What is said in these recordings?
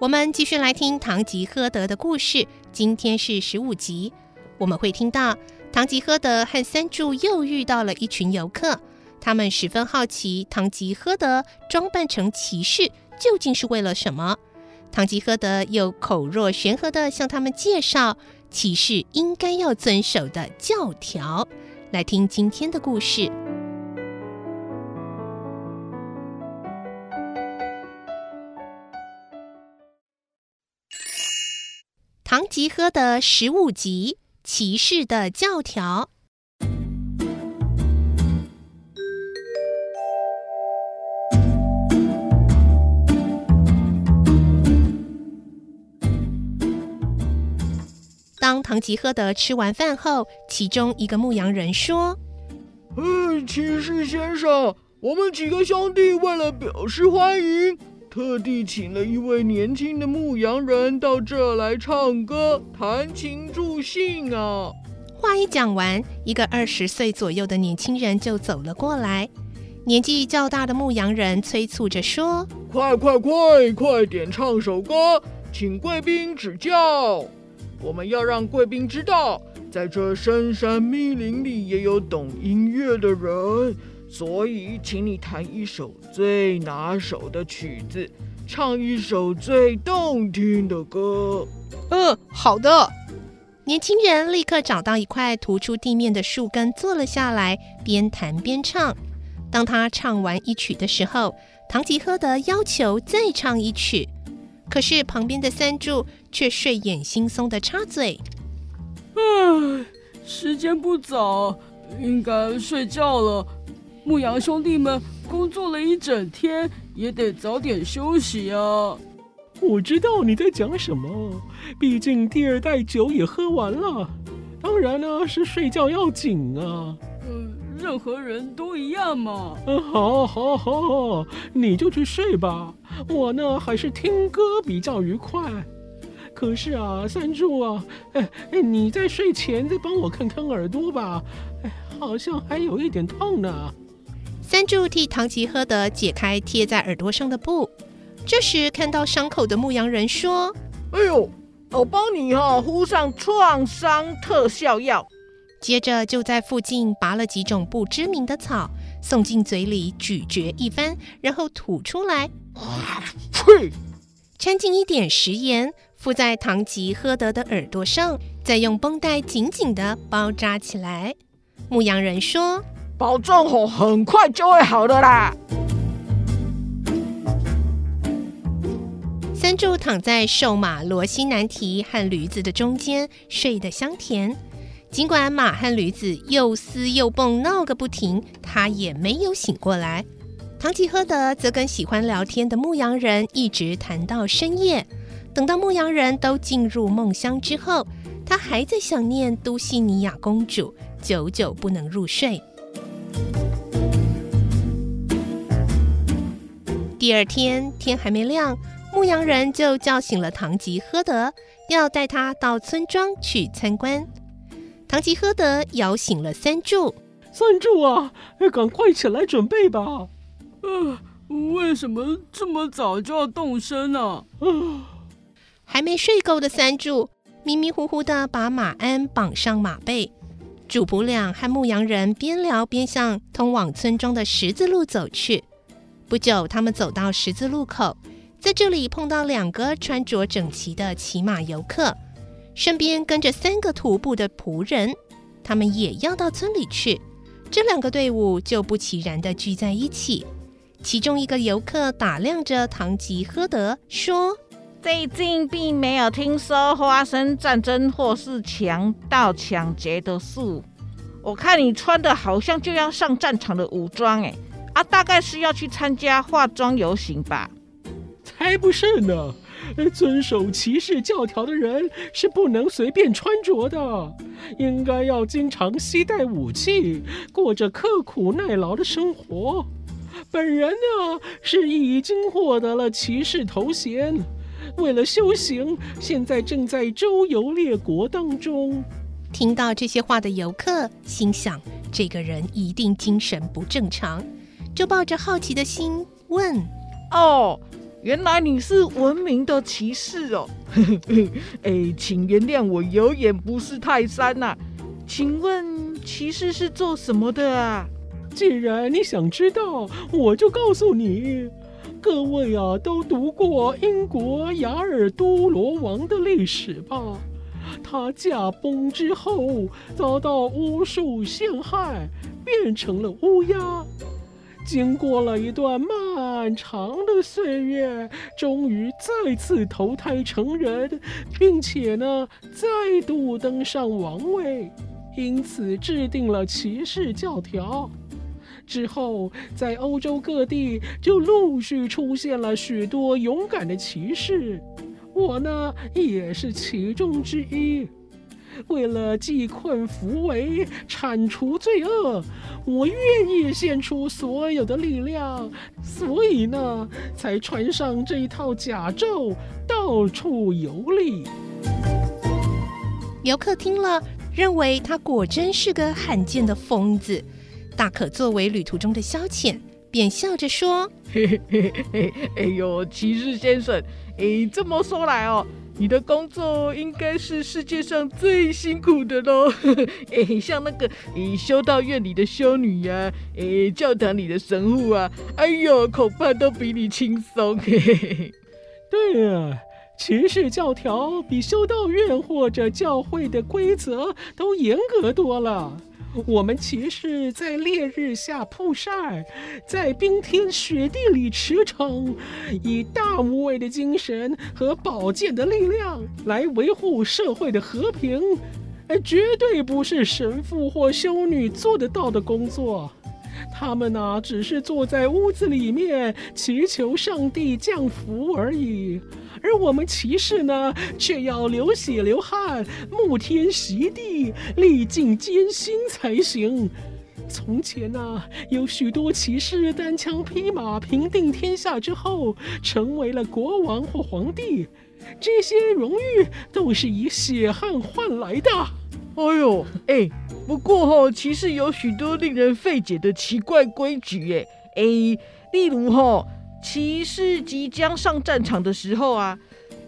我们继续来听《唐吉诃德》的故事。今天是十五集，我们会听到唐吉诃德和三柱又遇到了一群游客，他们十分好奇唐吉诃德装扮成骑士究竟是为了什么。唐吉诃德又口若悬河地向他们介绍骑士应该要遵守的教条。来听今天的故事。唐吉诃德十五集：骑士的教条。当唐吉诃德吃完饭后，其中一个牧羊人说：“嗯，骑士先生，我们几个兄弟为了表示欢迎。”特地请了一位年轻的牧羊人到这来唱歌、弹琴助兴啊！话一讲完，一个二十岁左右的年轻人就走了过来。年纪较大的牧羊人催促着说：“快快快，快点唱首歌，请贵宾指教！我们要让贵宾知道，在这深山密林里也有懂音乐的人。”所以，请你弹一首最拿手的曲子，唱一首最动听的歌。嗯，好的。年轻人立刻找到一块突出地面的树根，坐了下来，边弹边唱。当他唱完一曲的时候，唐吉诃德要求再唱一曲，可是旁边的三柱却睡眼惺忪地插嘴：“唉，时间不早，应该睡觉了。”牧羊兄弟们工作了一整天，也得早点休息啊。我知道你在讲什么，毕竟第二袋酒也喝完了。当然呢，是睡觉要紧啊。嗯，任何人都一样嘛。嗯，好，好，好，你就去睡吧。我呢，还是听歌比较愉快。可是啊，三柱啊，哎哎，你在睡前再帮我看看耳朵吧。哎，好像还有一点痛呢。三柱替唐吉诃德解开贴在耳朵上的布，这时看到伤口的牧羊人说：“哎呦，我帮你哈敷上创伤特效药。”接着就在附近拔了几种不知名的草，送进嘴里咀嚼一番，然后吐出来，呸！掺进一点食盐，敷在唐吉诃德的耳朵上，再用绷带紧紧的包扎起来。牧羊人说。保证吼，很快就会好的啦。三柱躺在瘦马罗西南提和驴子的中间，睡得香甜。尽管马和驴子又撕又蹦闹个不停，他也没有醒过来。唐吉诃德则跟喜欢聊天的牧羊人一直谈到深夜。等到牧羊人都进入梦乡之后，他还在想念都西尼亚公主，久久不能入睡。第二天天还没亮，牧羊人就叫醒了唐吉诃德，要带他到村庄去参观。唐吉诃德摇醒了三柱：“三柱啊，赶快起来准备吧！”“呃，为什么这么早就要动身呢？”“呃，还没睡够的三柱迷迷糊糊的把马鞍绑上马背。主仆俩和牧羊人边聊边向通往村庄的十字路走去。不久，他们走到十字路口，在这里碰到两个穿着整齐的骑马游客。身边跟着三个徒步的仆人，他们也要到村里去。这两个队伍就不期然地聚在一起。其中一个游客打量着唐吉诃德，说：“最近并没有听说发生战争或是强盗抢劫的事。我看你穿的好像就要上战场的武装，哎，啊，大概是要去参加化妆游行吧？才不是呢！遵守骑士教条的人是不能随便穿着的，应该要经常携带武器，过着刻苦耐劳的生活。”本人呢，是已经获得了骑士头衔，为了修行，现在正在周游列国当中。听到这些话的游客心想，这个人一定精神不正常，就抱着好奇的心问：“哦，原来你是文明的骑士哦？哎，请原谅我有眼不识泰山呐、啊，请问骑士是做什么的啊？”既然你想知道，我就告诉你。各位啊，都读过英国雅尔都罗王的历史吧？他驾崩之后，遭到巫术陷害，变成了乌鸦。经过了一段漫长的岁月，终于再次投胎成人，并且呢，再度登上王位，因此制定了骑士教条。之后，在欧洲各地就陆续出现了许多勇敢的骑士，我呢也是其中之一。为了济困扶危、铲除罪恶，我愿意献出所有的力量，所以呢，才穿上这一套甲胄，到处游历。游客听了，认为他果真是个罕见的疯子。大可作为旅途中的消遣，便笑着说：“嘿嘿嘿嘿，哎呦，骑士先生，哎，这么说来哦，你的工作应该是世界上最辛苦的喽。哎，像那个，哎，修道院里的修女呀、啊，哎，教堂里的神父啊，哎呦，恐怕都比你轻松。对呀，骑士教条比修道院或者教会的规则都严格多了。”我们骑士在烈日下曝晒，在冰天雪地里驰骋，以大无畏的精神和宝剑的力量来维护社会的和平，绝对不是神父或修女做得到的工作。他们呢、只是坐在屋子里面祈求上帝降福而已。而我们骑士呢，却要流血流汗、沐天席地、历尽艰辛才行。从前呢、有许多骑士单枪匹马平定天下之后，成为了国王或皇帝。这些荣誉都是以血汗换来的。哎呦，哎，不过哈、哦，骑士有许多令人费解的奇怪规矩，哎，哎，例如哈、哦。骑士即将上战场的时候啊，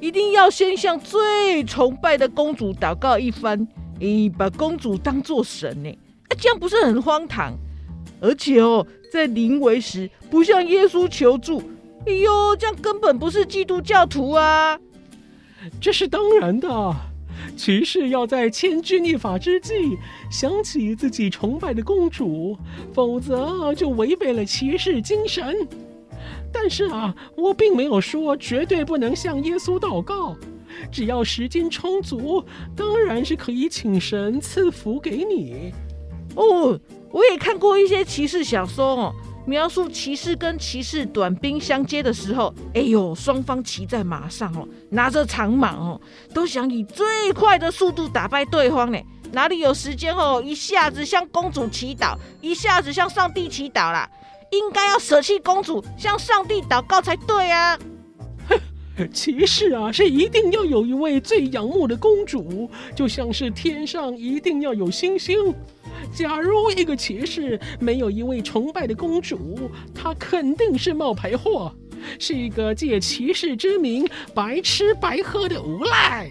一定要先向最崇拜的公主祷告一番，诶，把公主当作神呢，啊，这样不是很荒唐？而且哦，在临危时不向耶稣求助，哎呦，这样根本不是基督教徒啊！这是当然的，骑士要在千钧一发之际想起自己崇拜的公主，否则就违背了骑士精神。但是啊，我并没有说绝对不能向耶稣祷告，只要时间充足，当然是可以请神赐福给你。哦，我也看过一些骑士小说哦，描述骑士跟骑士短兵相接的时候，哎呦，双方骑在马上哦，拿着长矛哦，都想以最快的速度打败对方呢，哪里有时间哦，一下子向公主祈祷，一下子向上帝祈祷啦。应该要舍弃公主，向上帝祷告才对啊！骑士啊，是一定要有一位最仰慕的公主，就像是天上一定要有星星。假如一个骑士没有一位崇拜的公主，他肯定是冒牌货，是一个借骑士之名白吃白喝的无赖。